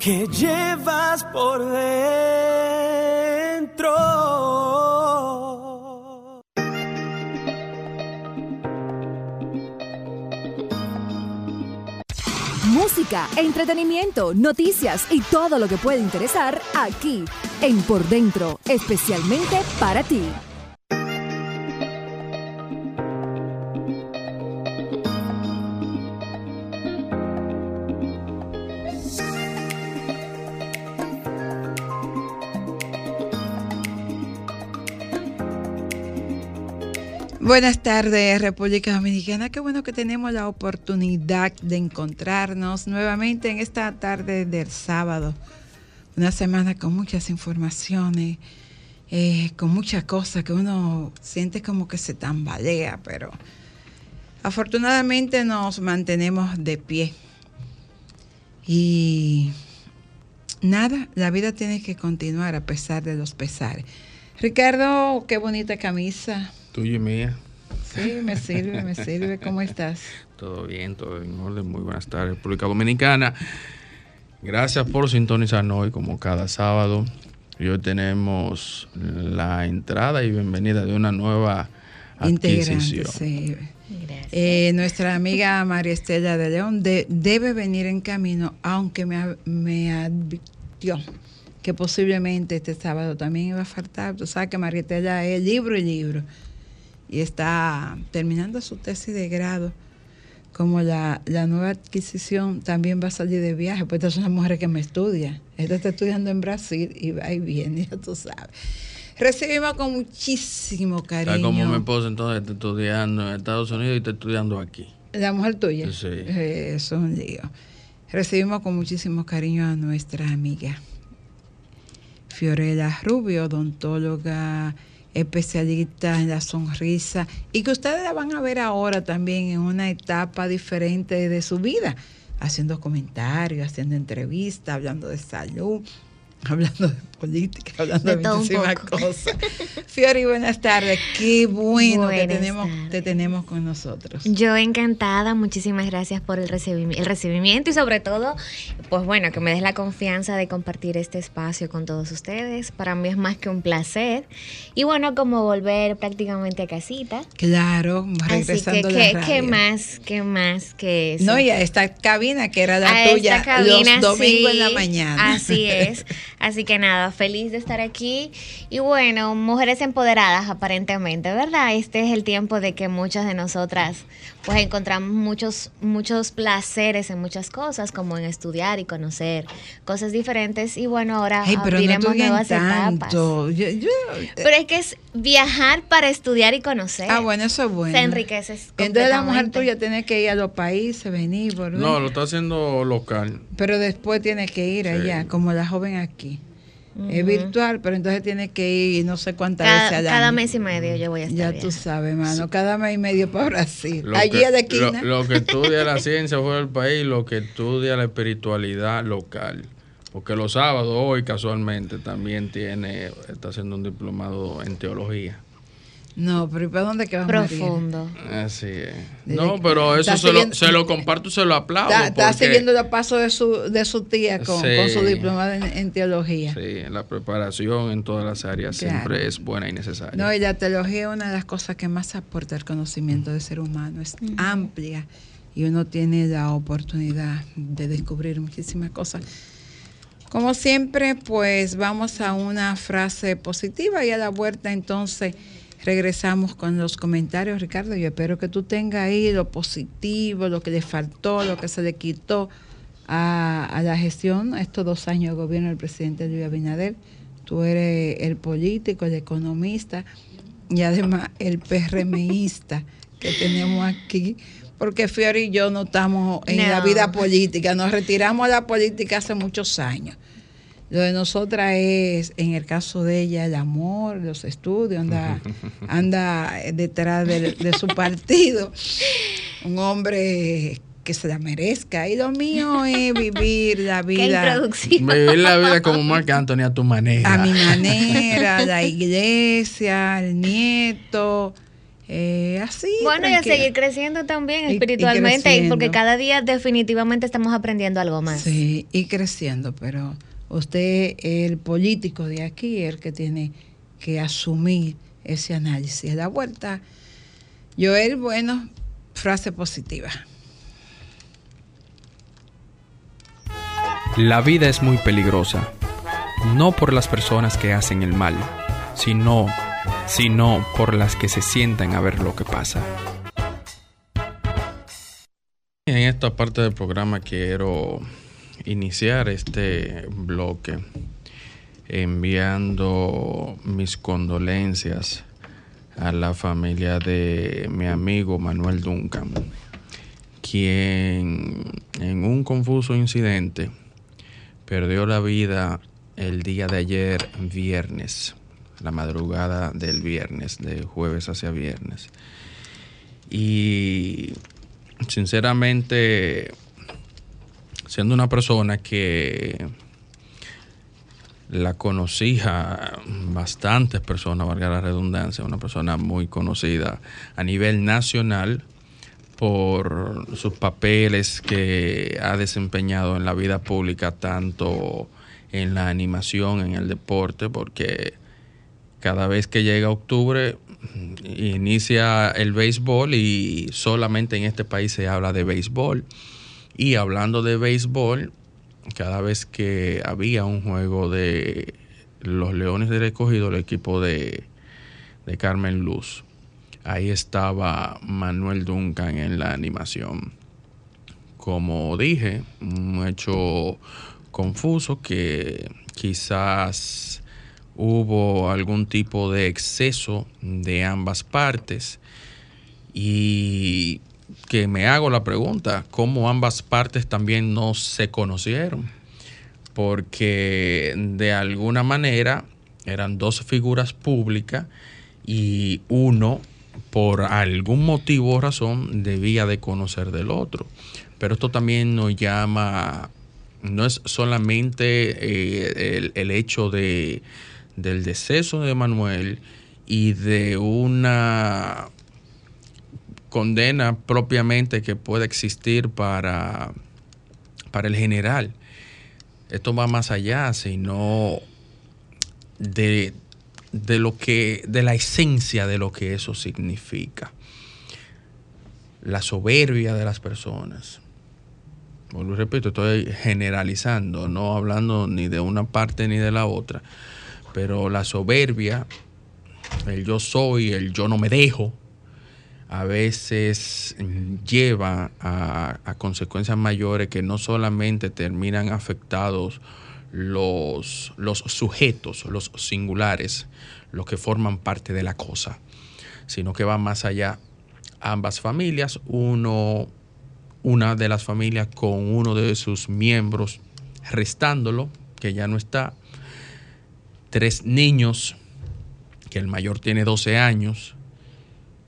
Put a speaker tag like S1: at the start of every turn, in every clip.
S1: que llevas por dentro.
S2: Música, entretenimiento, noticias y todo lo que puede interesar aquí en Por Dentro, especialmente para ti.
S3: Buenas tardes, República Dominicana. Qué bueno que tenemos la oportunidad de encontrarnos nuevamente en esta tarde del sábado. Una semana con muchas informaciones, eh, con muchas cosas que uno siente como que se tambalea, pero afortunadamente nos mantenemos de pie. Y nada, la vida tiene que continuar a pesar de los pesares. Ricardo, qué bonita camisa.
S4: Tuya y mía.
S3: Sí, me sirve, me sirve. ¿Cómo estás?
S4: Todo bien, todo en orden. Muy buenas tardes, República Dominicana. Gracias por sintonizarnos hoy como cada sábado. Y hoy tenemos la entrada y bienvenida de una nueva adquisición.
S3: Sí. Eh, nuestra amiga María Estela de León de, debe venir en camino, aunque me, me advirtió que posiblemente este sábado también iba a faltar. Tú sabes que María Estela es libro y libro y está terminando su tesis de grado. Como la, la nueva adquisición también va a salir de viaje, pues esta es una mujer que me estudia. Esta está estudiando en Brasil y va y viene, ya tú sabes. Recibimos con muchísimo cariño.
S4: Está como mi esposa entonces está estudiando en Estados Unidos y está estudiando aquí.
S3: La mujer tuya.
S4: Sí.
S3: Eso es un lío. Recibimos con muchísimo cariño a nuestra amiga Fiorella Rubio, odontóloga especialista en la sonrisa y que ustedes la van a ver ahora también en una etapa diferente de su vida, haciendo comentarios, haciendo entrevistas, hablando de salud, hablando de política, hablando de, muchísimas cosas. Fiori, buenas tardes. Qué bueno que
S5: Buenas
S3: tenemos, te tenemos con nosotros.
S5: Yo encantada, muchísimas gracias por el, recibimi- el recibimiento y sobre todo, pues bueno, que me des la confianza de compartir este espacio con todos ustedes. Para mí es más que un placer. Y bueno, como volver prácticamente a casita.
S3: Claro,
S5: Así que,
S3: regresando a la
S5: ¿qué, más, qué más que eso?
S3: No, y a esta cabina que era la
S5: a
S3: tuya
S5: esta cabina,
S3: los domingos
S5: sí,
S3: en la mañana.
S5: Así es. Así que nada, feliz de estar aquí. Y bueno, mujeres empoderadas aparentemente, ¿verdad? Este es el tiempo de que muchas de nosotras pues encontramos muchos, muchos placeres en muchas cosas, como en estudiar y conocer cosas diferentes. Y bueno, ahora
S3: Ay, pero no
S5: abriremos
S3: estudian
S5: nuevas etapas.
S3: tanto. Yo- yo-
S5: Pero es que es viajar para estudiar y conocer.
S3: ah, bueno, eso es bueno.
S5: Se enriquece
S3: Entonces la mujer tuya tiene que ir a los países, venir, volver.
S4: No, lo está haciendo local.
S3: Pero después tiene que ir
S4: Sí.
S3: allá, como la joven aquí. Es virtual, pero entonces tiene que ir no sé cuántas
S5: Cada,
S3: veces al
S5: cada mes y medio yo voy a estar
S3: Ya tú sabes, mano. Cada mes y medio para Brasil.
S4: Lo
S3: Allí
S4: que,
S3: la esquina.
S4: Lo, lo que estudia la ciencia fuera del país, lo que estudia la espiritualidad local. Porque los sábados, hoy casualmente, también tiene, está haciendo un diplomado en teología.
S3: No, pero ¿y para dónde que va María?
S5: Profundo.
S4: Así es. No, pero eso se lo, se lo comparto y se lo aplaudo.
S3: Está, está
S4: porque-
S3: siguiendo los pasos de su, de su tía con,
S4: Sí.
S3: con su diplomado en, en teología.
S4: Sí, la preparación en todas las áreas
S3: Claro.
S4: siempre es buena y necesaria.
S3: No, y la teología es una de las cosas que más aporta al conocimiento del ser humano. Es amplia y uno tiene la oportunidad de descubrir muchísimas cosas. Como siempre, pues vamos a una frase positiva y a la vuelta entonces regresamos con los comentarios. Ricardo, yo espero que tú tengas ahí lo positivo, lo que le faltó, lo que se le quitó a, a la gestión, estos dos años de gobierno del presidente Luis Abinader. Tú eres el político, el economista y además el PRMista que tenemos aquí porque Fiori y yo no estamos en la vida política, nos retiramos de la política hace muchos años. Lo de nosotras es, en el caso de ella, el amor, los estudios, anda, anda detrás de, de su partido. Un hombre que se la merezca. Y lo mío es vivir la vida.
S4: Vivir la vida como Marc Anthony a tu manera.
S3: a mi manera, la iglesia, el nieto, eh, así.
S5: Bueno, y a seguir creciendo también
S3: Y- y
S5: espiritualmente, y porque cada día definitivamente estamos aprendiendo algo más.
S3: Sí, y creciendo, pero usted, el político de aquí, el que tiene que asumir ese análisis. La vuelta, Joel, bueno, frase positiva.
S6: La vida es muy peligrosa, no por las personas que hacen el mal, sino, sino por las que se sientan a ver lo que pasa.
S4: En esta parte del programa quiero iniciar este bloque enviando mis condolencias a la familia de mi amigo Manuel Duncan, quien en un confuso incidente perdió la vida el día de ayer viernes, la madrugada del viernes, de jueves hacia viernes. Y sinceramente, siendo una persona que la conocía bastantes personas, valga la redundancia, una persona muy conocida a nivel nacional por sus papeles que ha desempeñado en la vida pública, tanto en la animación, en el deporte, porque cada vez que llega octubre inicia el béisbol y solamente en este país se habla de béisbol. Y hablando de béisbol, cada vez que había un juego de los Leones del Escogido, el equipo de, de Carmen Luz, ahí estaba Manuel Duncan en la animación. Como dije, un hecho confuso que quizás hubo algún tipo de exceso de ambas partes y que me hago la pregunta, ¿cómo ambas partes también no se conocieron? Porque de alguna manera eran dos figuras públicas y uno por algún motivo o razón debía de conocer del otro. Pero esto también nos llama, no es solamente eh, el, el hecho de, del deceso de Manuel y de una condena propiamente que pueda existir para, para el general. Esto va más allá, sino de, de lo que, de la esencia de lo que eso significa. La soberbia de las personas. Vuelvo repito, estoy generalizando, no hablando ni de una parte ni de la otra. Pero la soberbia, el yo soy, el yo no me dejo, a veces lleva a, a, consecuencias mayores que no solamente terminan afectados los, los sujetos, los singulares, los que forman parte de la cosa, sino que va más allá. Ambas familias, uno, una de las familias con uno de sus miembros restándolo, que ya no está, tres niños, que el mayor tiene 12 años,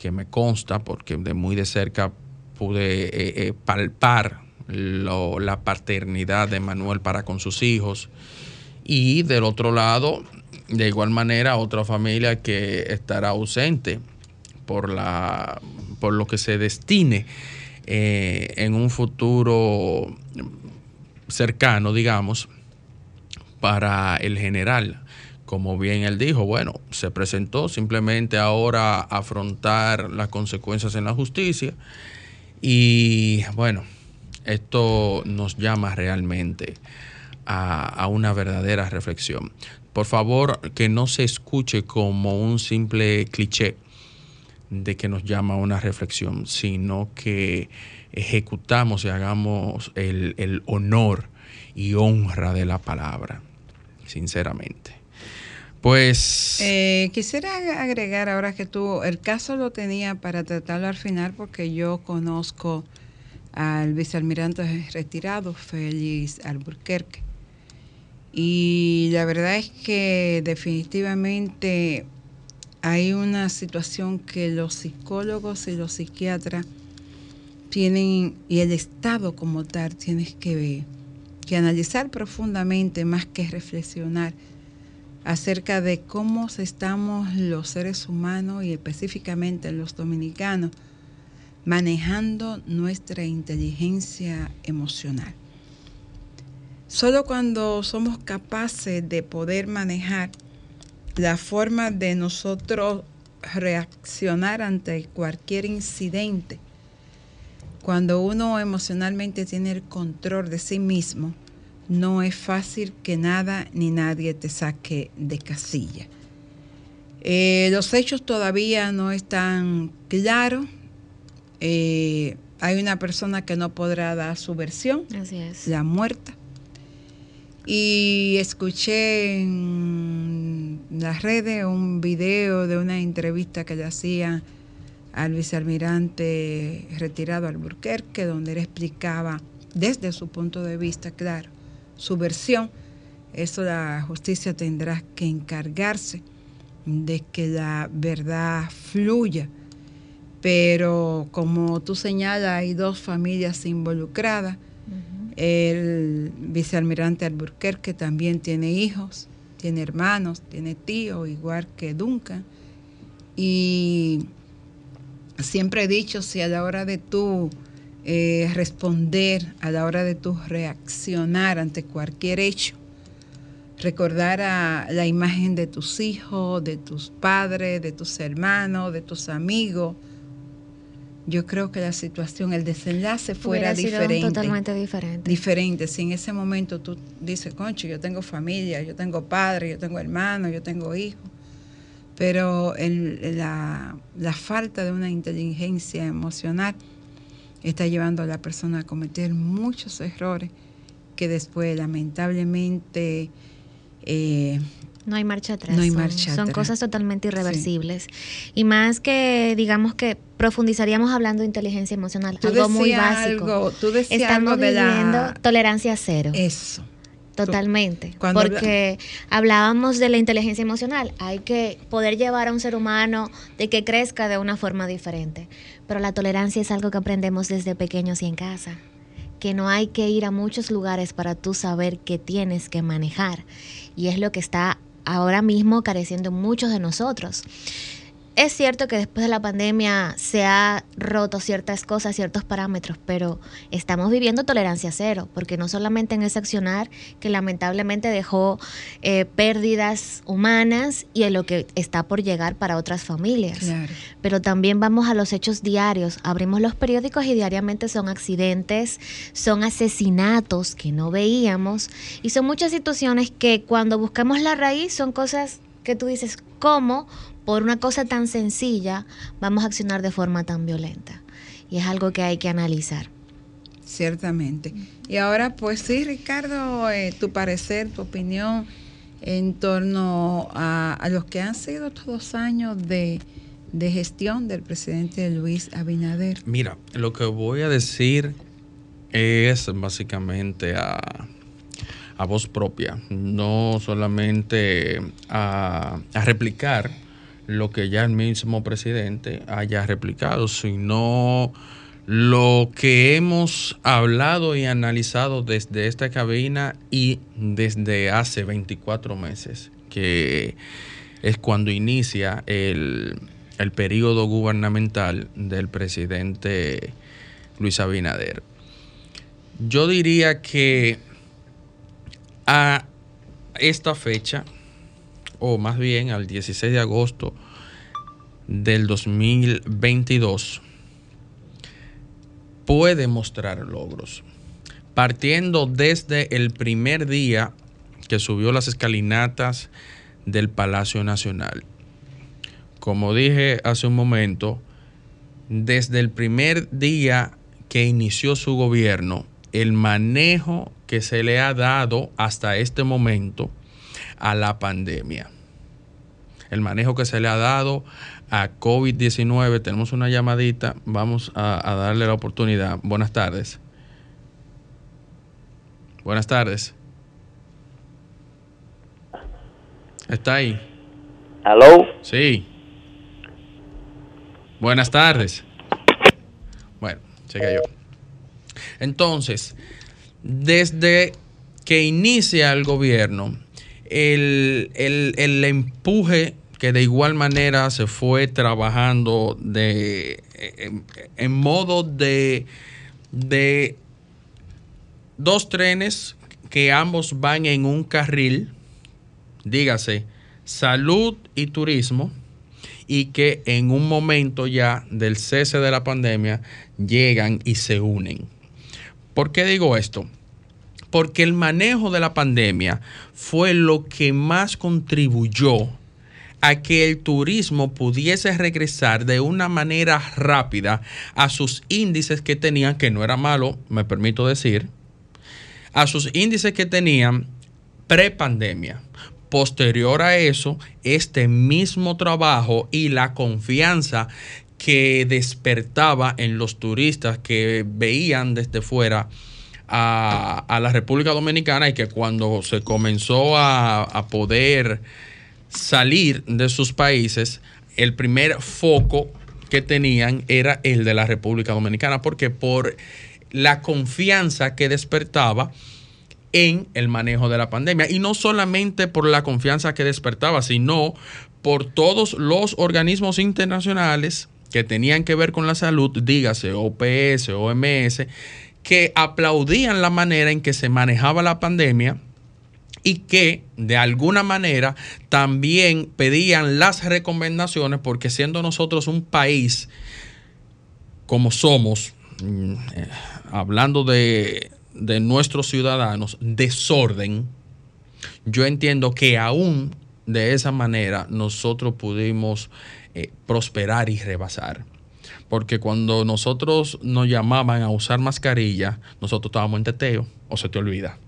S4: que me consta porque de muy de cerca pude eh, eh, palpar la paternidad de Manuel para con sus hijos. Y del otro lado, de igual manera, otra familia que estará ausente por, la, por lo que se destine eh, en un futuro cercano, digamos, para el general como bien él dijo, bueno, se presentó simplemente ahora afrontar las consecuencias en la justicia y bueno, esto nos llama realmente a, una verdadera reflexión. Por favor, que no se escuche como un simple cliché de que nos llama a una reflexión, sino que ejecutamos y hagamos el honor y honra de la palabra, sinceramente. Pues
S3: Eh, quisiera ag- agregar ahora que tú, el caso lo tenía para tratarlo al final porque yo conozco al vicealmirante retirado, Félix Alburquerque. Y la verdad es que definitivamente hay una situación que los psicólogos y los psiquiatras tienen, y el Estado como tal, tienes que, que analizar profundamente más que reflexionar acerca de cómo estamos los seres humanos y específicamente los dominicanos manejando nuestra inteligencia emocional. Solo cuando somos capaces de poder manejar la forma de nosotros reaccionar ante cualquier incidente, cuando uno emocionalmente tiene el control de sí mismo, no es fácil que nada ni nadie te saque de casilla. Eh, los hechos todavía no están claros. Eh, hay una persona que no podrá dar su versión,
S5: Así es.
S3: la muerta. Y escuché en las redes un video de una entrevista que le hacía al vicealmirante retirado Alburquerque, donde él explicaba desde su punto de vista, claro, su versión. Eso la justicia tendrá que encargarse de que la verdad fluya. Pero como tú señalas, hay dos familias involucradas. El vicealmirante Alburquerque también tiene hijos, tiene hermanos, tiene tíos, igual que Duncan. Y siempre he dicho, si a la hora de tú eh, responder, a la hora de tú reaccionar ante cualquier hecho, recordar a la imagen de tus hijos, de tus padres, de tus hermanos, de tus amigos, yo creo que la situación, el desenlace fuera
S5: sido
S3: diferente.
S5: totalmente diferente.
S3: Diferente. Si en ese momento tú dices, concho, yo tengo familia, yo tengo padre, yo tengo hermanos, yo tengo hijos, pero el- la, la falta de una inteligencia emocional está llevando a la persona a cometer muchos errores que después lamentablemente eh,
S5: No hay marcha atrás.
S3: No hay
S5: son-
S3: marcha
S5: Son
S3: atrás.
S5: cosas totalmente irreversibles. Y más que, digamos que profundizaríamos hablando de inteligencia emocional,
S3: tú
S5: algo muy básico.
S3: algo, tú decías
S5: Estamos
S3: algo de
S5: viviendo
S3: la...
S5: tolerancia cero.
S3: Eso.
S5: Totalmente.
S3: Cuando
S5: porque hablábamos de la inteligencia emocional. Hay que poder llevar a un ser humano de que crezca de una forma diferente. Pero la tolerancia es algo que aprendemos desde pequeños y en casa. Que no hay que ir a muchos lugares para tú saber que tienes que manejar. Y es lo que está ahora mismo careciendo muchos de nosotros. Es cierto que después de la pandemia se ha roto ciertas cosas, ciertos parámetros, pero estamos viviendo tolerancia cero, porque no solamente en ese accionar que lamentablemente dejó eh, pérdidas humanas y en lo que está por llegar para otras familias,
S3: Claro.
S5: pero también vamos a los hechos diarios. Abrimos los periódicos y diariamente son accidentes, son asesinatos que no veíamos y son muchas situaciones que cuando buscamos la raíz son cosas que tú dices, ¿cómo por una cosa tan sencilla vamos a accionar de forma tan violenta? Y es algo que hay que analizar.
S3: Ciertamente. Y ahora, pues sí, Ricardo, eh, tu parecer, tu opinión en torno a, a los que han sido estos dos años de, de gestión del presidente Luis Abinader.
S4: Mira, lo que voy a decir es básicamente a, a voz propia, no solamente a, a replicar lo que ya el mismo presidente haya replicado, sino lo que hemos hablado y analizado desde esta cabina y desde hace 24 meses, que es cuando inicia el, el periodo gubernamental del presidente Luis Abinader. Yo diría que a esta fecha, o más bien al 16 de agosto del 2022, puede mostrar logros. Partiendo desde el primer día que subió las escalinatas del Palacio Nacional. Como dije hace un momento, desde el primer día que inició su gobierno, el manejo que se le ha dado hasta este momento a la pandemia. El manejo que se le ha dado a COVID-19. Tenemos una llamadita, vamos a, a darle la oportunidad. Buenas tardes. Buenas tardes. ¿Está ahí?
S7: ¿Aló?
S4: Sí. Buenas tardes. Bueno, se cayó. Entonces, desde que inicia el gobierno, el, el- el empuje que de igual manera se fue trabajando de, en, modo de, de dos trenes que ambos van en un carril, dígase, salud y turismo, y que en un momento ya del cese de la pandemia llegan y se unen. ¿Por qué digo esto? Porque el manejo de la pandemia fue lo que más contribuyó a que el turismo pudiese regresar de una manera rápida a sus índices que tenían, que no era malo, me permito decir, a sus índices que tenían prepandemia. Posterior a eso, este mismo trabajo y la confianza que despertaba en los turistas que veían desde fuera a, a la República Dominicana y que cuando se comenzó a, a poder salir de sus países, el primer foco que tenían era el de la República Dominicana, porque por la confianza que despertaba en el manejo de la pandemia. Y no solamente por la confianza que despertaba, sino por todos los organismos internacionales que tenían que ver con la salud, dígase OPS, OMS, que aplaudían la manera en que se manejaba la pandemia y que de alguna manera también pedían las recomendaciones porque siendo nosotros un país como somos, mm, hablando de, de nuestros ciudadanos, desorden, yo entiendo que aún de esa manera nosotros pudimos eh, prosperar y rebasar. Porque cuando nosotros nos llamaban a usar mascarilla, nosotros estábamos en teteo, o se te olvida.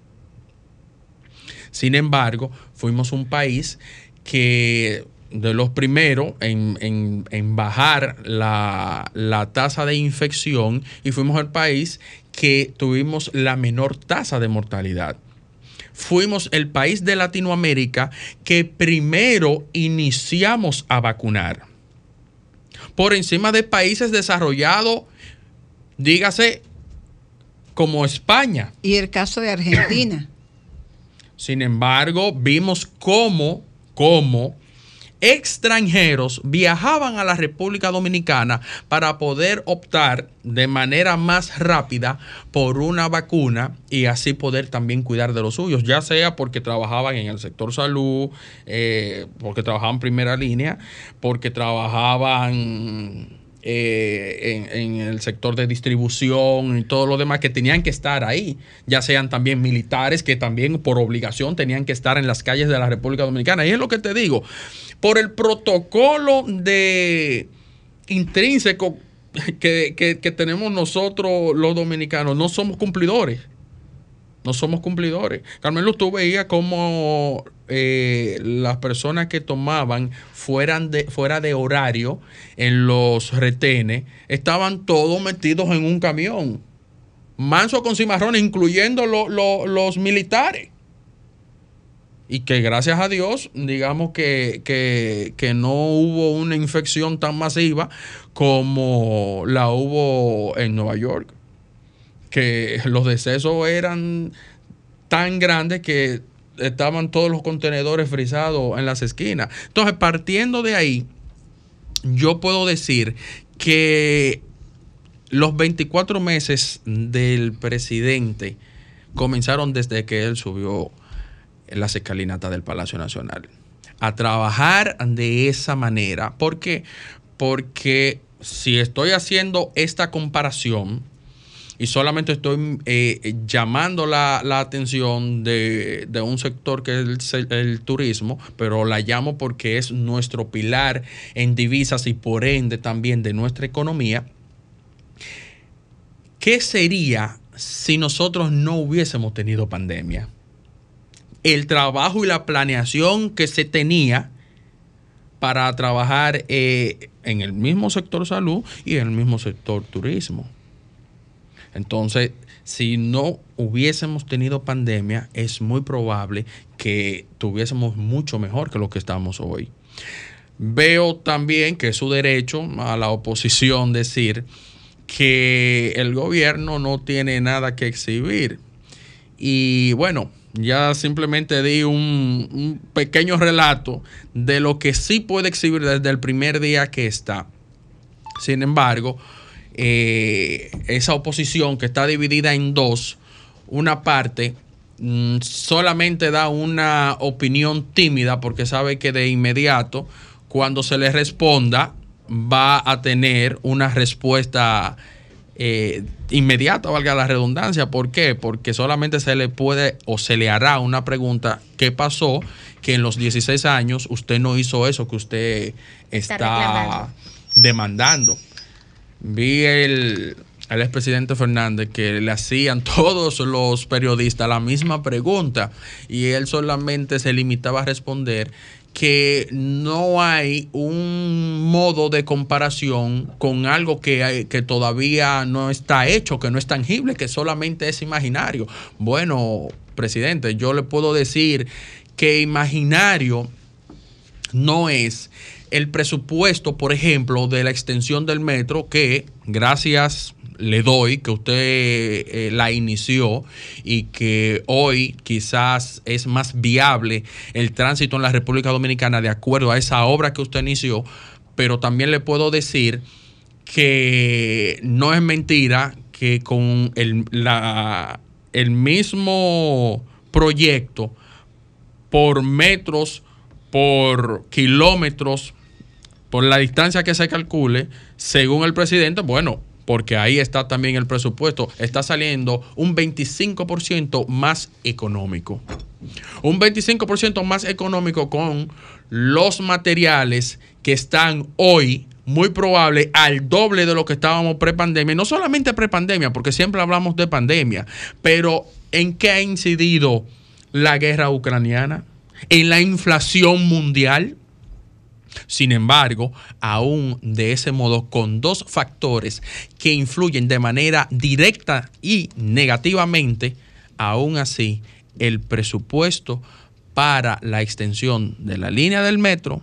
S4: Sin embargo, fuimos un país que de los primeros en, en- en bajar la, la tasa de infección y fuimos el país que tuvimos la menor tasa de mortalidad. Fuimos el país de Latinoamérica que primero iniciamos a vacunar. Por encima de países desarrollados, dígase, como España.
S3: Y el caso de Argentina.
S4: Sin embargo, vimos cómo, cómo extranjeros viajaban a la República Dominicana para poder optar de manera más rápida por una vacuna y así poder también cuidar de los suyos, ya sea porque trabajaban en el sector salud, eh, porque trabajaban en primera línea, porque trabajaban eh, en, el sector de distribución y todo lo demás que tenían que estar ahí, ya sean también militares que también por obligación tenían que estar en las calles de la República Dominicana. Y es lo que te digo, por el protocolo de intrínseco que- que tenemos nosotros los dominicanos, no somos cumplidores. No somos cumplidores. Carmelo, tú veías como eh, las personas que tomaban fueran fuera de horario en los retenes estaban todos metidos en un camión. Manso con cimarrones, incluyendo lo- lo- los militares. Y que gracias a Dios, digamos que, que- que no hubo una infección tan masiva como la hubo en Nueva York que los decesos eran tan grandes que estaban todos los contenedores frisados en las esquinas. Entonces, partiendo de ahí, yo puedo decir que los 24 meses del presidente comenzaron desde que él subió las escalinatas del Palacio Nacional. A trabajar de esa manera. ¿Por qué? Porque si estoy haciendo esta comparación, y solamente estoy eh, llamando la, la atención de, de un sector que es el, el turismo, pero la llamo porque es nuestro pilar en divisas y por ende también de nuestra economía. ¿Qué sería si nosotros no hubiésemos tenido pandemia? El trabajo y la planeación que se tenía para trabajar eh, en el mismo sector salud y en el mismo sector turismo. Entonces, si no hubiésemos tenido pandemia, es muy probable que tuviésemos mucho mejor que lo que estamos hoy. Veo también que es su derecho a la oposición decir que el gobierno no tiene nada que exhibir. Y bueno, ya simplemente di un, un, pequeño relato de lo que sí puede exhibir desde el primer día que está. Sin embargo, eh, esa oposición que está dividida en dos, una parte mm, solamente da una opinión tímida porque sabe que de inmediato, cuando se le responda, va a tener una respuesta eh, inmediata, valga la redundancia. ¿Por qué? Porque solamente se le puede o se le hará una pregunta, ¿qué pasó? Que en los 16 años usted no hizo eso que usted está, está demandando. Vi el, al expresidente Fernández que le hacían todos los periodistas la misma pregunta y él solamente se limitaba a responder que no hay un modo de comparación con algo que, que, todavía no está hecho, que no es tangible, que solamente es imaginario. Bueno, presidente, yo le puedo decir que imaginario no es el presupuesto, por ejemplo, de la extensión del metro, que gracias le doy que usted eh, la inició y que hoy quizás es más viable el tránsito en la República Dominicana de acuerdo a esa obra que usted inició, pero también le puedo decir que no es mentira que con el, la, el mismo proyecto por metros, por kilómetros, por la distancia que se calcule, según el presidente, bueno, porque ahí está también el presupuesto, está saliendo un 25% más económico. Un 25% más económico con los materiales que están hoy muy probable al doble de lo que estábamos prepandemia. No solamente prepandemia, porque siempre hablamos de pandemia, pero ¿en qué ha incidido la guerra ucraniana? En la inflación mundial sin embargo, aún de ese modo, con dos factores que influyen de manera directa y negativamente, aún así, el presupuesto para la extensión de la línea del metro,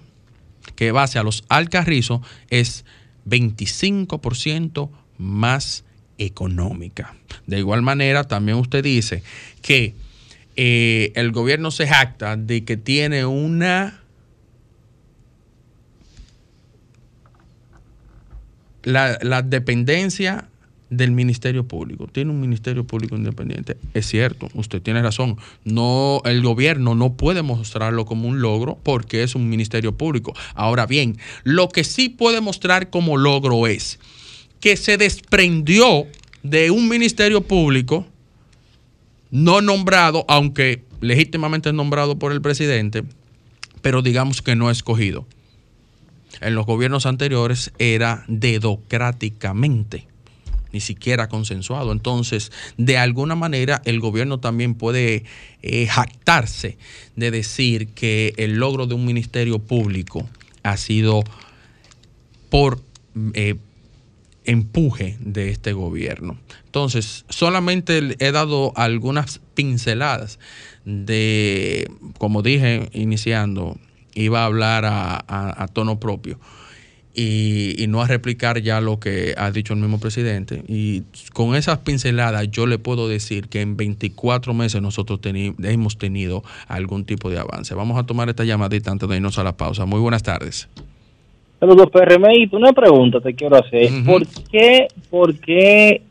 S4: que va hacia los Alcarrizos, es 25% más económica. De igual manera, también usted dice que eh, el gobierno se jacta de que tiene una la, dependencia del Ministerio Público. Tiene un Ministerio Público independiente. Es cierto, usted tiene razón. No, el gobierno no puede mostrarlo como un logro porque es un Ministerio Público. Ahora bien, lo que sí puede mostrar como logro es que se desprendió de un Ministerio Público no nombrado, aunque legítimamente nombrado por el presidente, pero digamos que no escogido en los gobiernos anteriores era dedocráticamente ni siquiera consensuado. Entonces, de alguna manera, el gobierno también puede eh, jactarse de decir que el logro de un ministerio público ha sido por eh, empuje de este gobierno. Entonces, solamente he dado algunas pinceladas de, como dije iniciando, iba a hablar a, tono propio y, no a replicar ya lo que ha dicho el mismo presidente. Y con esas pinceladas yo le puedo decir que en 24 meses nosotros hemos tenido algún tipo de avance. Vamos a tomar esta llamadita antes de irnos a la pausa. Muy buenas tardes.
S7: Saludos, PRMI. Una pregunta te quiero hacer. ¿Por qué, por qué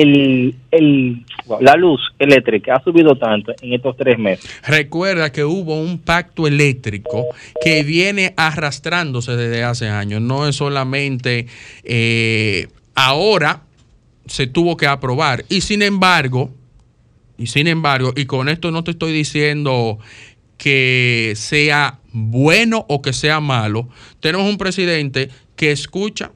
S7: el, el, la luz eléctrica ha subido tanto en estos tres meses.
S4: Recuerda que hubo un pacto eléctrico que viene arrastrándose desde hace años. No es solamente eh, ahora se tuvo que aprobar. Y sin embargo, y sin embargo, y con esto no te estoy diciendo que sea bueno o que sea malo, tenemos un presidente que escucha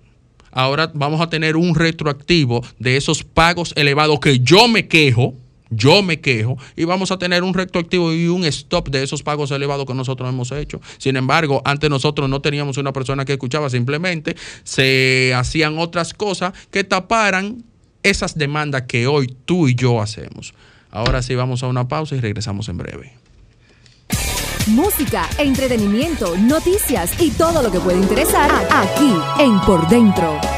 S4: ahora vamos a tener un retroactivo de esos pagos elevados que yo me quejo,
S8: yo me quejo y vamos a tener un retroactivo y un stop de esos pagos elevados que nosotros hemos hecho. Sin embargo, antes nosotros no teníamos una persona que escuchaba, simplemente se hacían otras cosas que taparan esas demandas que hoy tú y yo hacemos. Ahora sí vamos a una pausa y regresamos en breve.
S2: Música, entretenimiento, noticias y todo lo que puede interesar aquí en Por Dentro.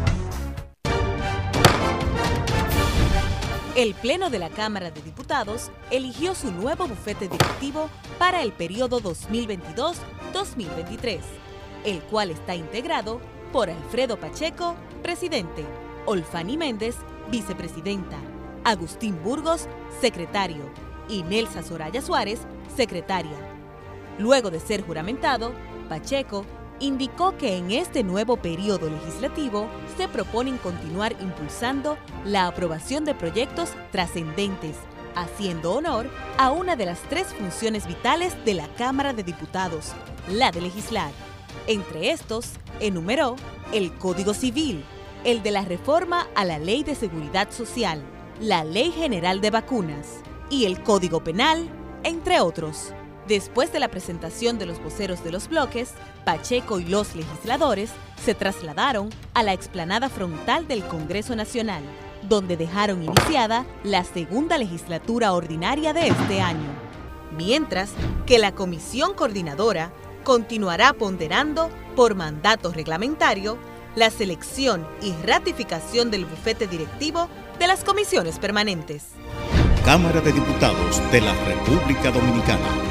S9: El Pleno de la Cámara de Diputados eligió su nuevo bufete directivo para el periodo 2022-2023, el cual está integrado por Alfredo Pacheco, presidente, Olfani Méndez, vicepresidenta, Agustín Burgos, secretario, y Nelsa Soraya Suárez, secretaria. Luego de ser juramentado, Pacheco indicó que en este nuevo periodo legislativo se proponen continuar impulsando la aprobación de proyectos trascendentes, haciendo honor a una de las tres funciones vitales de la Cámara de Diputados, la de legislar. Entre estos, enumeró el Código Civil, el de la reforma a la Ley de Seguridad Social, la Ley General de Vacunas y el Código Penal, entre otros. Después de la presentación de los voceros de los bloques, Pacheco y los legisladores se trasladaron a la explanada frontal del Congreso Nacional, donde dejaron iniciada la segunda legislatura ordinaria de este año, mientras que la comisión coordinadora continuará ponderando por mandato reglamentario la selección y ratificación del bufete directivo de las comisiones permanentes.
S10: Cámara de Diputados de la República Dominicana.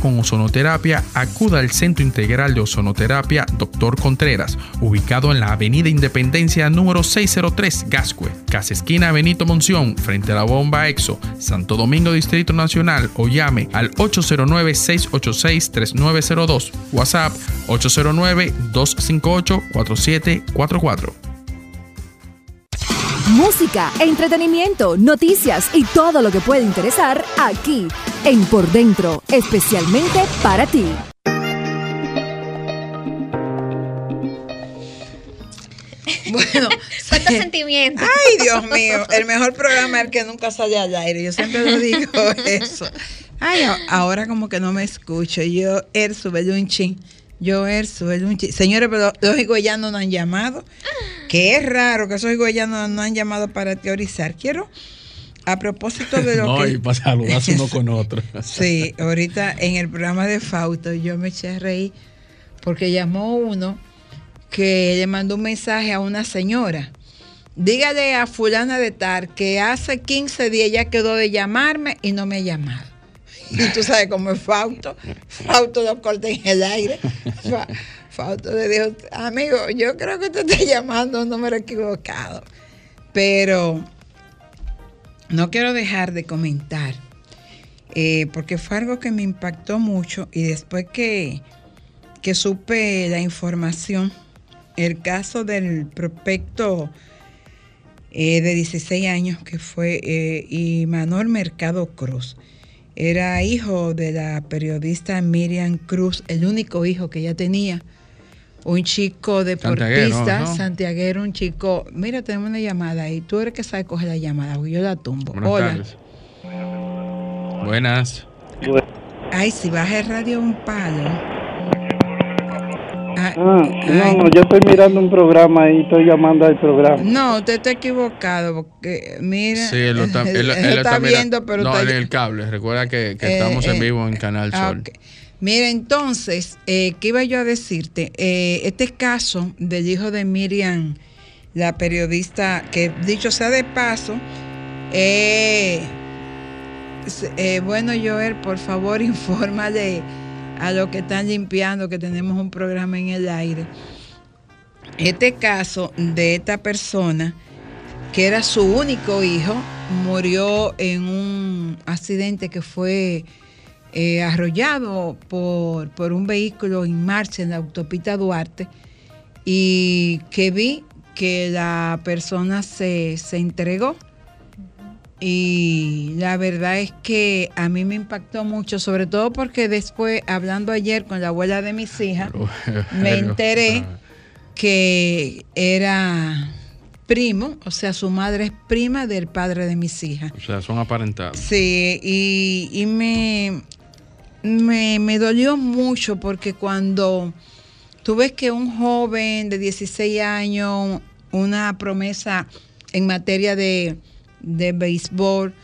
S4: con ozonoterapia, acuda al Centro Integral de Ozonoterapia Dr. Contreras, ubicado en la Avenida Independencia número 603, Gascue, Casa Esquina Benito Monción, frente a la bomba EXO, Santo Domingo Distrito Nacional, o llame al 809-686-3902, WhatsApp 809-258-4744.
S2: Música, entretenimiento, noticias y todo lo que puede interesar aquí en Por Dentro, especialmente para ti.
S3: Bueno,
S5: ¿Cuántos sentimientos?
S3: Ay, Dios mío, el mejor programa es el que nunca sale al aire. Yo siempre lo digo eso. Ay, ahora como que no me escucho. Yo, er, sube un chin. Yo, er, sube un chin. Señores, pero los higüeyanos no han llamado. Que es raro que esos higüeyanos no han llamado para teorizar. Quiero, a propósito de lo
S8: No,
S3: que...
S8: y para saludarse uno con otro.
S3: Sí, ahorita en el programa de Fausto yo me eché a reír porque llamó uno que le mandó un mensaje a una señora. Dígale a fulana de tal que hace 15 días ya quedó de llamarme y no me ha llamado. Y tú sabes cómo es Fausto. Fausto lo corta en el aire. Fa- Fausto le dijo, amigo, yo creo que te estoy llamando un número equivocado. Pero no quiero dejar de comentar eh, porque fue algo que me impactó mucho y después que, que supe la información, el caso del prospecto eh, de 16 años que fue eh, Imanol Mercado Cruz. Era hijo de la periodista Miriam Cruz, el único hijo que ella tenía. Un chico deportista,
S8: Santiaguero, ¿no?
S3: santiaguero, un chico. Mira, tenemos una llamada ahí. Tú eres que sabe coger la llamada, porque yo la tumbo.
S8: Buenas
S3: Hola.
S8: tardes. Buenas.
S3: Ay, si baja el radio un palo. Ah,
S11: Ah,
S3: ay.
S11: no, no, yo estoy mirando un programa y estoy llamando al programa.
S3: No, usted está equivocado, porque mira,
S4: Sí, él lo está, él- él
S3: él está
S4: mira-
S3: viendo, pero
S4: no,
S3: está-
S4: en el cable. Recuerda que, que
S3: Eh,
S4: estamos en
S3: eh,
S4: vivo en Canal
S3: ah,
S4: Sol.
S3: ok. Mira, entonces, eh, ¿qué iba yo a decirte? Eh, este caso del hijo de Miriam, la periodista, que dicho sea de paso, eh, bueno, Joel, por favor, infórmale a los que están limpiando que tenemos un programa en el aire. Este caso de esta persona, que era su único hijo, murió en un accidente que fue eh, arrollado por, por un vehículo en marcha en la autopista Duarte y que vi que la persona se, se entregó. Y la verdad es que a mí me impactó mucho, sobre todo porque después, hablando ayer con la abuela de mis hijas, me enteré que era primo, o sea, su madre es prima del padre de mis hijas.
S4: O sea, son aparentados.
S3: Sí, y, y me, me, me dolió mucho porque cuando tú ves que un joven de 16 años, una promesa en materia de, de béisbol,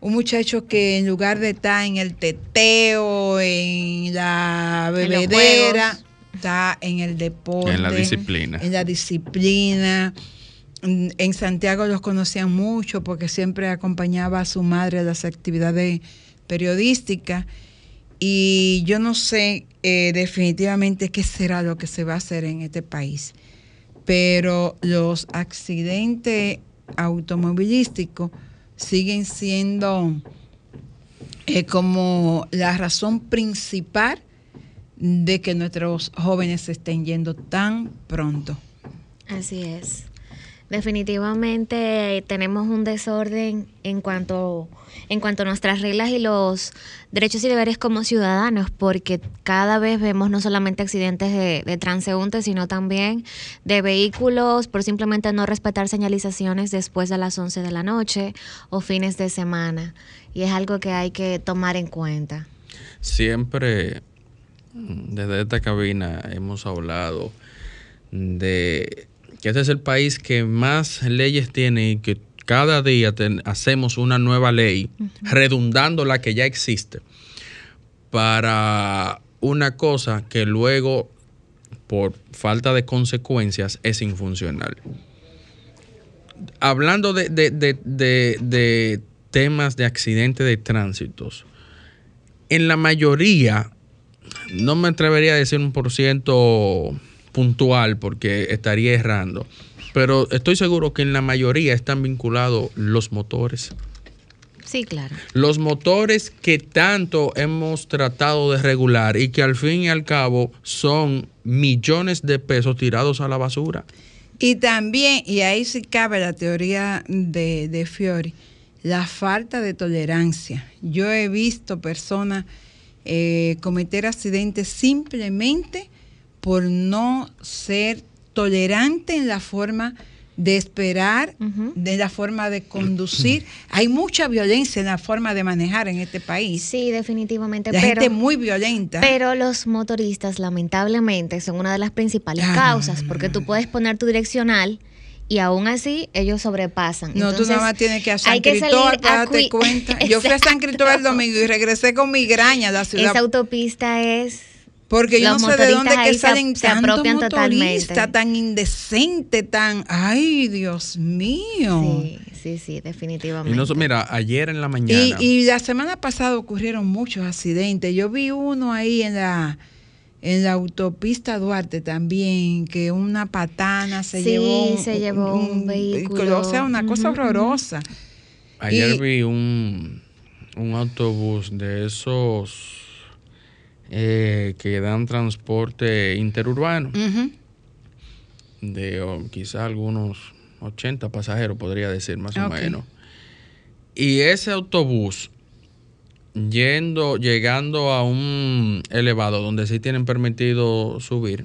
S3: un muchacho que en lugar de estar en el teteo, en la bebedera, está en el deporte.
S4: En la disciplina.
S3: En la disciplina. En Santiago los conocían mucho porque siempre acompañaba a su madre a las actividades periodísticas. Y yo no sé eh, definitivamente qué será lo que se va a hacer en este país. Pero los accidentes automovilísticos siguen siendo eh, como la razón principal de que nuestros jóvenes se estén yendo tan pronto.
S5: Así es. Definitivamente eh, tenemos un desorden en cuanto, en cuanto a nuestras reglas y los derechos y deberes como ciudadanos, porque cada vez vemos no solamente accidentes de, de transeúntes, sino también de vehículos por simplemente no respetar señalizaciones después de las 11 de la noche o fines de semana. Y es algo que hay que tomar en cuenta.
S4: Siempre mm, desde esta cabina hemos hablado de que este es el país que más leyes tiene y que cada día ten- hacemos una nueva ley redundando la que ya existe para una cosa que luego por falta de consecuencias es infuncional. Hablando de, de- de- de- de temas de accidentes de tránsitos, en la mayoría, no me atrevería a decir un por ciento puntual porque estaría errando, pero estoy seguro que en la mayoría están vinculados los motores.
S5: Sí, claro.
S4: Los motores que tanto hemos tratado de regular y que al fin y al cabo son millones de pesos tirados a la basura.
S3: Y también, y ahí sí cabe la teoría de, de Fiori, la falta de tolerancia. Yo he visto personas eh, cometer accidentes simplemente por no ser tolerante en la forma de esperar, de la forma de conducir. Hay mucha violencia en la forma de manejar en este país.
S5: Sí, definitivamente.
S3: La
S5: pero,
S3: gente muy violenta.
S5: Pero los motoristas, lamentablemente, son una de las principales
S3: Ah,
S5: causas, porque tú puedes poner tu direccional y aún así ellos sobrepasan.
S3: No, tú
S5: Entonces,
S3: nada más tienes que a San
S5: hay que
S3: Cristóbal
S5: salir
S3: para
S5: a
S3: darte cuenta. Yo fui a San Cristóbal el domingo y regresé con migraña a la ciudad.
S5: Esa autopista es...
S3: Porque yo
S5: los
S3: no sé de dónde
S5: motoristas
S3: que
S5: se-
S3: salen
S5: se
S3: motoristas,
S5: totalmente.
S3: tan indecente, tan... Ay, Dios mío.
S5: Sí, sí, sí,
S4: Y
S5: definitivamente.
S4: no, so- mira, ayer en la mañana.
S3: Y, y la semana pasada ocurrieron muchos accidentes. Yo vi uno ahí en la en la autopista Duarte también, que una patana se
S5: Sí,
S3: llevó
S5: se llevó un vehículo.
S3: O sea, una cosa horrorosa.
S4: Ayer
S3: Y-
S4: vi un, un autobús de esos eh, que dan transporte interurbano, de oh, quizás algunos 80 pasajeros, podría decir más o menos. Y ese autobús, yendo, llegando a un elevado donde sí tienen permitido subir,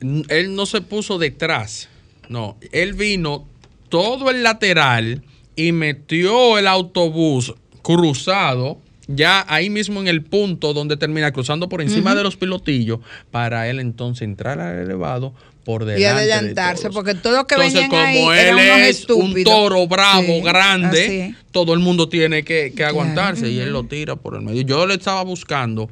S4: él no se puso detrás, no, él vino todo el lateral y metió el autobús cruzado ya ahí mismo en el punto donde termina cruzando por encima de los pilotillos, para él entonces entrar al elevado por delante.
S3: Y adelantarse, porque todo lo que
S4: Entonces,
S3: venían
S4: como
S3: ahí
S4: él
S3: eran unos
S4: es un toro bravo,
S3: Sí,
S4: grande, todo el mundo tiene que, que aguantarse y él lo tira por el medio. Yo le estaba buscando.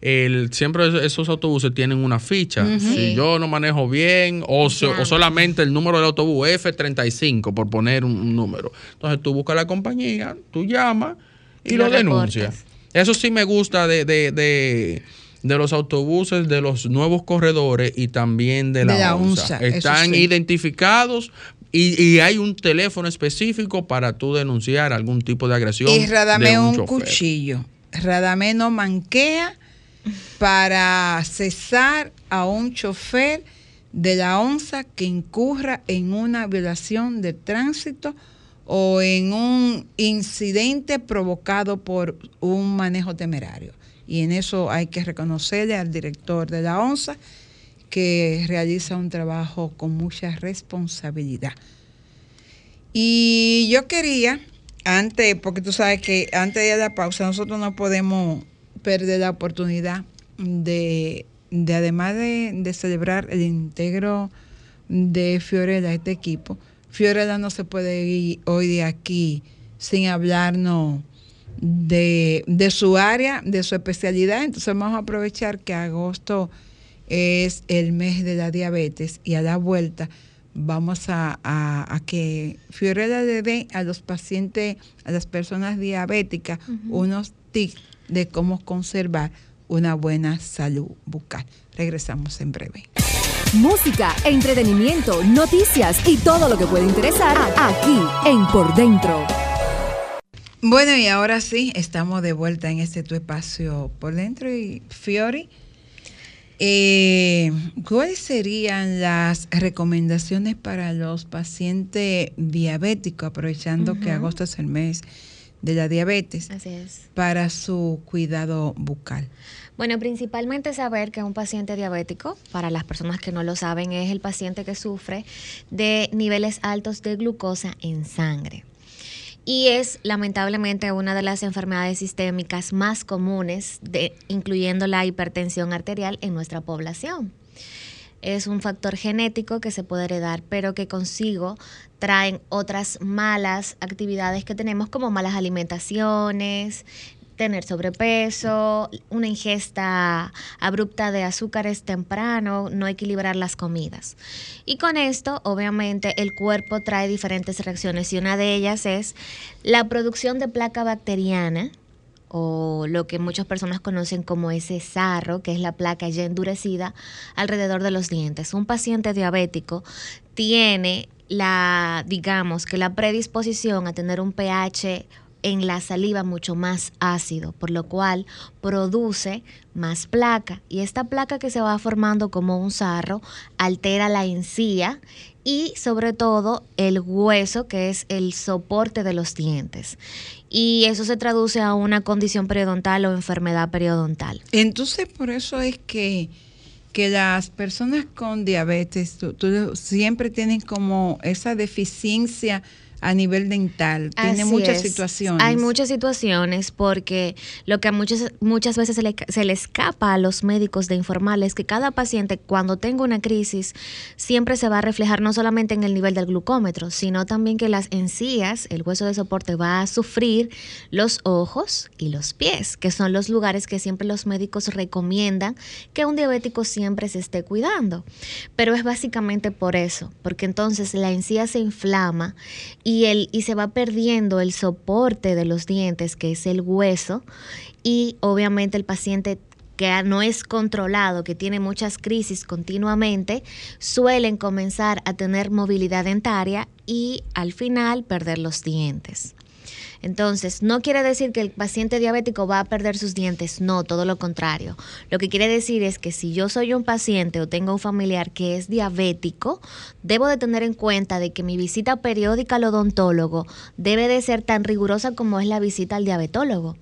S4: El, siempre esos autobuses tienen una ficha. Si yo no manejo bien o, so- o solamente el número del autobús F35, por poner un, un número. Entonces tú buscas la compañía, tú llamas y,
S12: Y
S4: lo,
S12: reportas.
S4: Eso sí me gusta de, de, de, de los autobuses, de los nuevos corredores y también de la,
S3: De la
S4: Están
S3: sí.
S4: identificados y, y hay un teléfono específico para tú denunciar algún tipo de agresión.
S3: Y Radamé un,
S4: chofer.
S3: cuchillo. Radamé no manquea para cesar a un chofer de la ONSA que incurra en una violación de tránsito o en un incidente provocado por un manejo temerario. Y en eso hay que reconocerle al director de la ONSA que realiza un trabajo con mucha responsabilidad. Y yo quería, antes, porque tú sabes que antes de la pausa, nosotros no podemos perder la oportunidad de, de además de, celebrar el integro de Fiorella, este equipo, Fiorella no se puede ir hoy de aquí sin hablarnos de, de su área, de su especialidad. Entonces vamos a aprovechar que agosto es el mes de la diabetes y a la vuelta vamos a, a- a que Fiorella le dé a los pacientes, a las personas diabéticas, unos tips de cómo conservar una buena salud bucal. Regresamos en breve.
S2: Música, entretenimiento, noticias y todo lo que puede interesar aquí en Por Dentro.
S3: Bueno, y ahora sí, estamos de vuelta en este tu espacio por dentro. Y Fiori, eh, ¿cuáles serían las recomendaciones para los pacientes diabéticos, aprovechando que agosto es el mes de la diabetes,
S5: Así es.
S3: para su cuidado bucal?
S5: Bueno, principalmente saber que un paciente diabético, para las personas que no lo saben, es el paciente que sufre de niveles altos de glucosa en sangre. Y es lamentablemente una de las enfermedades sistémicas más comunes, incluyendo la hipertensión arterial en nuestra población. Es un factor genético que se puede heredar, pero que consigo traen otras malas actividades que tenemos, como malas alimentaciones, tener sobrepeso, una ingesta abrupta de azúcares temprano, no equilibrar las comidas. Y con esto, obviamente, el cuerpo trae diferentes reacciones y una de ellas es la producción de placa bacteriana o lo que muchas personas conocen como ese sarro, que es la placa ya endurecida alrededor de los dientes. Un paciente diabético tiene la, digamos, que la predisposición a tener un pH en la saliva mucho más ácido, por lo cual produce más placa. Y esta placa que se va formando como un sarro altera la encía y sobre todo el hueso, que es el soporte de los dientes. Y eso se traduce a una condición periodontal o enfermedad periodontal.
S3: Entonces, por eso es que, que las personas con diabetes siempre tienen como esa deficiencia a nivel dental. Tiene muchas
S5: es.
S3: situaciones.
S5: Hay muchas situaciones porque lo que a muchas, muchas veces se le, se le escapa a los médicos de informarles es que cada paciente cuando tenga una crisis siempre se va a reflejar no solamente en el nivel del glucómetro, sino también que las encías, el hueso de soporte va a sufrir los ojos y los pies, que son los lugares que siempre los médicos recomiendan que un diabético siempre se esté cuidando. Pero es básicamente por eso, porque entonces la encía se inflama y, el, y se va perdiendo el soporte de los dientes, que es el hueso, y obviamente el paciente que no es controlado, que tiene muchas crisis continuamente, suelen comenzar a tener movilidad dentaria y al final perder los dientes. Entonces, no quiere decir que el paciente diabético va a perder sus dientes, no, todo lo contrario. Lo que quiere decir es que si yo soy un paciente o tengo un familiar que es diabético, debo de tener en cuenta de que mi visita periódica al odontólogo debe de ser tan rigurosa como es la visita al diabetólogo.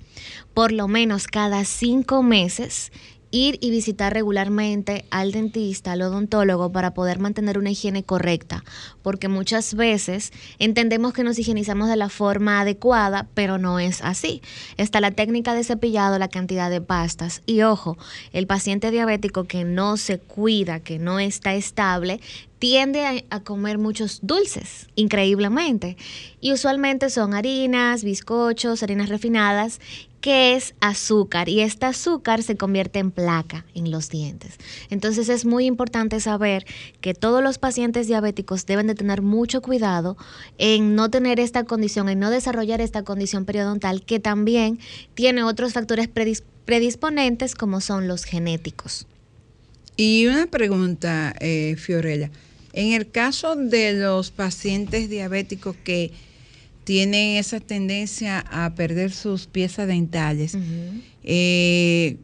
S5: Por lo menos cada cinco meses ir y visitar regularmente al dentista, al odontólogo, para poder mantener una higiene correcta, porque muchas veces entendemos que nos higienizamos de la forma adecuada, pero no es así. Está la técnica de cepillado, la cantidad de pastas, y ojo, el paciente diabético que no se cuida, que no está estable, tiende a, comer muchos dulces, increíblemente. Y usualmente son harinas, bizcochos, harinas refinadas, que es azúcar. Y este azúcar se convierte en placa en los dientes. Entonces es muy importante saber que todos los pacientes diabéticos deben de tener mucho cuidado en no tener esta condición, en no desarrollar esta condición periodontal, que también tiene otros factores predis predisponentes como son los genéticos.
S3: Y una pregunta, eh, Fiorella. En el caso de los pacientes diabéticos que tienen esa tendencia a perder sus piezas dentales, uh -huh. eh,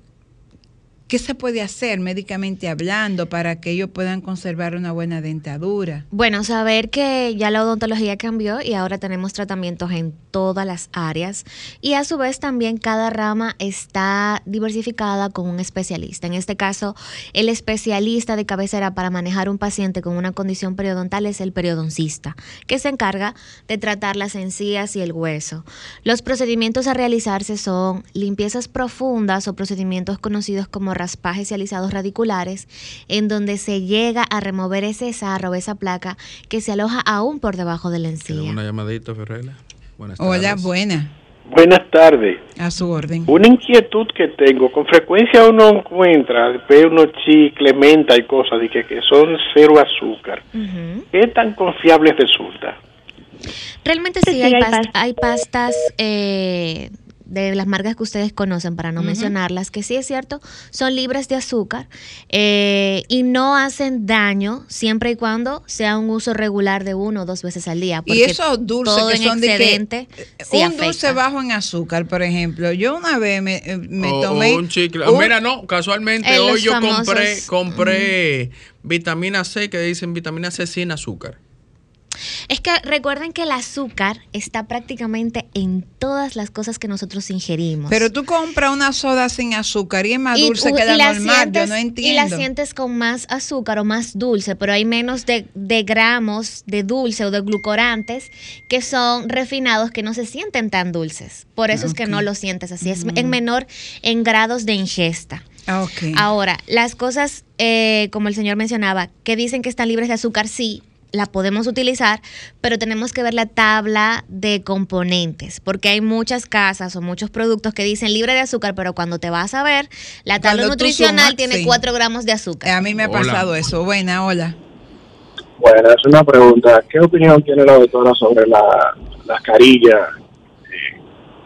S3: ¿qué se puede hacer médicamente hablando para que ellos puedan conservar una buena dentadura?
S5: Bueno, saber que ya la odontología cambió y ahora tenemos tratamientos en todas las áreas y a su vez también cada rama está diversificada con un especialista. En este caso, el especialista de cabecera para manejar un paciente con una condición periodontal es el periodoncista, que se encarga de tratar las encías y el hueso. Los procedimientos a realizarse son limpiezas profundas o procedimientos conocidos como raspajes y alisados radiculares, en donde se llega a remover ese sarro, esa placa que se aloja aún por debajo de la encía.
S4: Una llamadita, Ferrela.
S3: Buenas tardes. Hola, buena.
S12: Buenas tardes.
S3: A su orden.
S12: Una inquietud que tengo, con frecuencia uno encuentra, ve unos chicles, menta y cosas de que, que son cero azúcar. Uh -huh. ¿Qué tan confiable resulta?
S5: Realmente sí, sí hay, past hay, pastas eh, de las marcas que ustedes conocen, para no uh -huh. mencionarlas, que sí es cierto, son libres de azúcar eh, y no hacen daño siempre y cuando sea un uso regular de uno o dos veces al día.
S3: Y esos dulces que son excedente, de que, sí un afecta. dulce bajo en azúcar, por ejemplo, yo una vez me, eh, me
S4: o,
S3: tomé
S4: o un chicle. Un, Mira, no, casualmente hoy yo famosos, compré compré uh -huh. vitamina C que dicen vitamina C sin azúcar.
S5: Es que recuerden que el azúcar está prácticamente en todas las cosas que nosotros ingerimos.
S3: Pero tú compras una soda sin azúcar y es más dulce que la, la normal, sientes, yo no entiendo.
S5: Y la sientes con más azúcar o más dulce, pero hay menos de, de, gramos de dulce o de glucorantes que son refinados que no se sienten tan dulces. Por eso okay. es que no lo sientes así, es en menor en grados de ingesta.
S3: Okay.
S5: Ahora, las cosas, eh, como el señor mencionaba, que dicen que están libres de azúcar, sí, la podemos utilizar, pero tenemos que ver la tabla de componentes, porque hay muchas casas o muchos productos que dicen libre de azúcar, pero cuando te vas a ver, la tabla cuando nutricional sumas, tiene sí. 4 gramos de azúcar.
S3: A mí me ha hola. pasado eso. Buena, hola.
S12: Bueno, es una pregunta. ¿Qué opinión tiene la doctora sobre la, las carillas eh,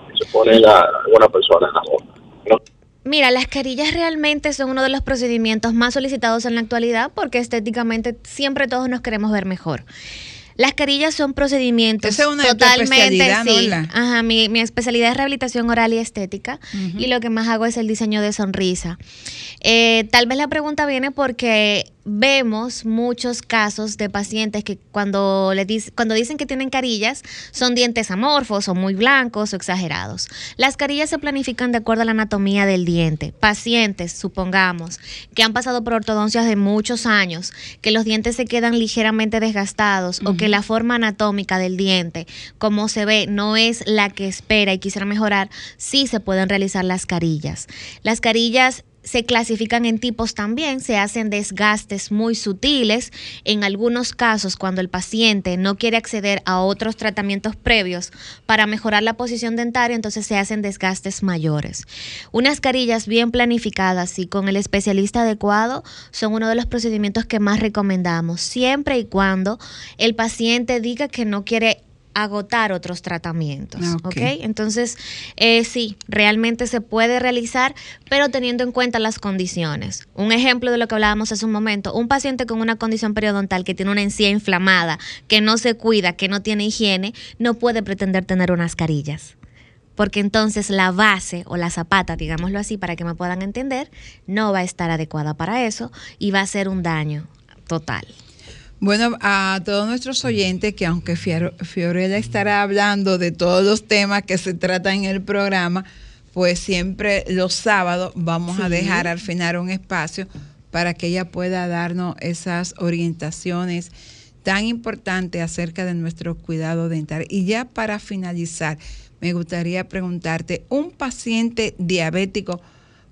S12: que se pone la, alguna persona en la boca? ¿no?
S5: Mira, las carillas realmente son uno de los procedimientos más solicitados en la actualidad porque estéticamente siempre todos nos queremos ver mejor. Las carillas son procedimientos
S3: Esa es una
S5: totalmente sí.
S3: ¿no?
S5: Ajá, mi, mi, especialidad es rehabilitación oral y estética uh -huh. y lo que más hago es el diseño de sonrisa. Eh, tal vez la pregunta viene porque vemos muchos casos de pacientes que cuando, le dic cuando dicen que tienen carillas son dientes amorfos o muy blancos o exagerados. Las carillas se planifican de acuerdo a la anatomía del diente. Pacientes, supongamos, que han pasado por ortodoncias de muchos años, que los dientes se quedan ligeramente desgastados uh -huh. o que la forma anatómica del diente, como se ve, no es la que espera y quisiera mejorar, sí se pueden realizar las carillas. Las carillas se clasifican en tipos también, se hacen desgastes muy sutiles. En algunos casos, cuando el paciente no quiere acceder a otros tratamientos previos para mejorar la posición dentaria, entonces se hacen desgastes mayores. Unas carillas bien planificadas y con el especialista adecuado son uno de los procedimientos que más recomendamos, siempre y cuando el paciente diga que no quiere agotar otros tratamientos. Okay. ¿ok? Entonces, eh, sí, realmente se puede realizar, pero teniendo en cuenta las condiciones. Un ejemplo de lo que hablábamos hace un momento, un paciente con una condición periodontal que tiene una encía inflamada, que no se cuida, que no tiene higiene, no puede pretender tener unas carillas porque entonces la base o la zapata, digámoslo así, para que me puedan entender, no va a estar adecuada para eso y va a ser un daño total.
S3: Bueno, a todos nuestros oyentes, que aunque Fiorella estará hablando de todos los temas que se tratan en el programa, pues siempre los sábados vamos a dejar al final un espacio para que ella pueda darnos esas orientaciones tan importantes acerca de nuestro cuidado dental. Y ya para finalizar, me gustaría preguntarte, ¿un paciente diabético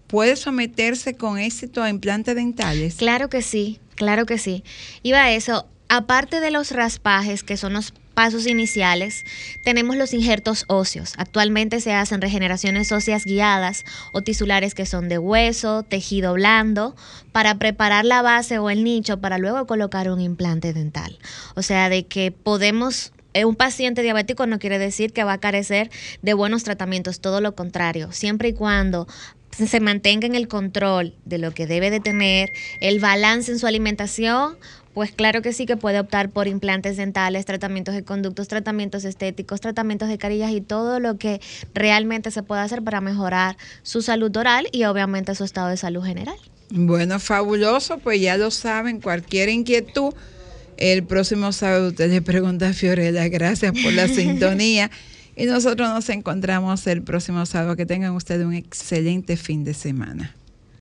S3: puede someterse con éxito a implantes dentales?
S5: Claro que sí, claro que sí. Iba a eso, aparte de los raspajes, que son los pasos iniciales, tenemos los injertos óseos. Actualmente se hacen regeneraciones óseas guiadas o tisulares que son de hueso, tejido blando, para preparar la base o el nicho para luego colocar un implante dental. O sea, de que podemos eh, un paciente diabético no quiere decir que va a carecer de buenos tratamientos, todo lo contrario, siempre y cuando se mantenga en el control de lo que debe de tener, el balance en su alimentación, pues claro que sí que puede optar por implantes dentales, tratamientos de conductos, tratamientos estéticos, tratamientos de carillas y todo lo que realmente se pueda hacer para mejorar su salud oral y obviamente su estado de salud general.
S3: Bueno, fabuloso, pues ya lo saben, cualquier inquietud, el próximo sábado usted le pregunta a Fiorella, gracias por la sintonía. Y nosotros nos encontramos el próximo sábado. Que tengan ustedes un excelente fin de semana.